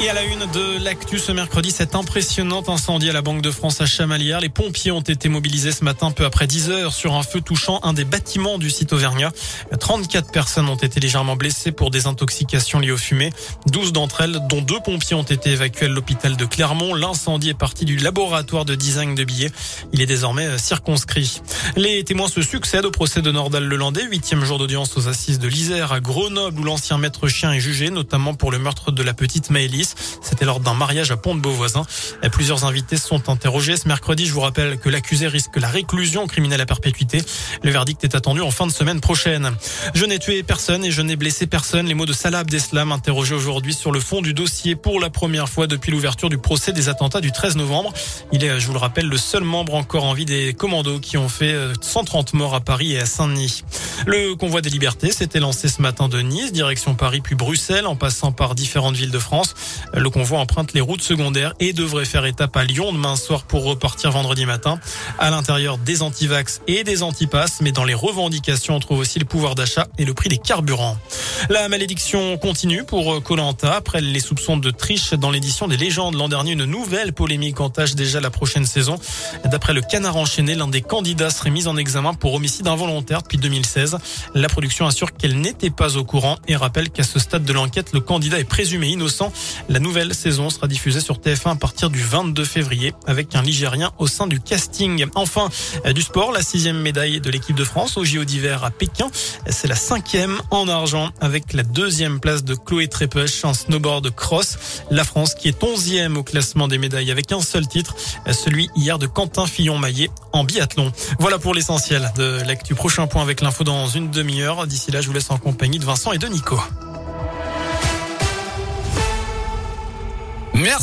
Et à la une de l'actu ce mercredi, cet impressionnant incendie à la Banque de France à Chamalières. Les pompiers ont été mobilisés ce matin peu après 10 heures sur un feu touchant un des bâtiments du site Auvergnat. 34 personnes ont été légèrement blessées pour des intoxications liées aux fumées. 12 d'entre elles, dont deux pompiers, ont été évacués à l'hôpital de Clermont. L'incendie est parti du laboratoire de design de billets. Il est désormais circonscrit. Les témoins se succèdent au procès de Nordal-Lelandais, huitième jour d'audience aux assises de l'Isère à Grenoble où l'ancien maître chien est jugé, notamment pour le meurtre de la petite Maëlys. C'était lors d'un mariage à Pont-de-Beauvoisin. Plusieurs invités sont interrogés ce mercredi. Je vous rappelle que l'accusé risque la réclusion criminelle à perpétuité. Le verdict est attendu en fin de semaine prochaine. Je n'ai tué personne et je n'ai blessé personne. Les mots de Salah Abdeslam interrogé aujourd'hui sur le fond du dossier pour la première fois depuis l'ouverture du procès des attentats du 13 novembre. Il est, je vous le rappelle, le seul membre encore en vie des commandos qui ont fait 130 morts à Paris et à Saint-Denis. Le convoi des libertés s'était lancé ce matin de Nice, direction Paris puis Bruxelles, en passant par différentes villes de France. Le convoi emprunte les routes secondaires et devrait faire étape à Lyon demain soir pour repartir vendredi matin. À l'intérieur des antivax et des antipasses, mais dans les revendications, on trouve aussi le pouvoir d'achat et le prix des carburants. La malédiction continue pour Colanta après les soupçons de triche dans l'édition des légendes l'an dernier. Une nouvelle polémique entache déjà la prochaine saison. D'après le Canard enchaîné, l'un des candidats serait mis en examen pour homicide involontaire depuis 2016. La production assure qu'elle n'était pas au courant et rappelle qu'à ce stade de l'enquête, le candidat est présumé innocent. La nouvelle saison sera diffusée sur TF1 à partir du 22 février avec un Ligérien au sein du casting. Enfin, du sport, la sixième médaille de l'équipe de France au JO d'hiver à Pékin. C'est la cinquième en argent avec la deuxième place de Chloé Trépech en snowboard cross. La France qui est onzième au classement des médailles avec un seul titre, celui hier de Quentin Fillon-Maillet en biathlon. Voilà pour l'essentiel de l'actu. Prochain point avec l'info dans une demi-heure. D'ici là, je vous laisse en compagnie de Vincent et de Nico. Merci.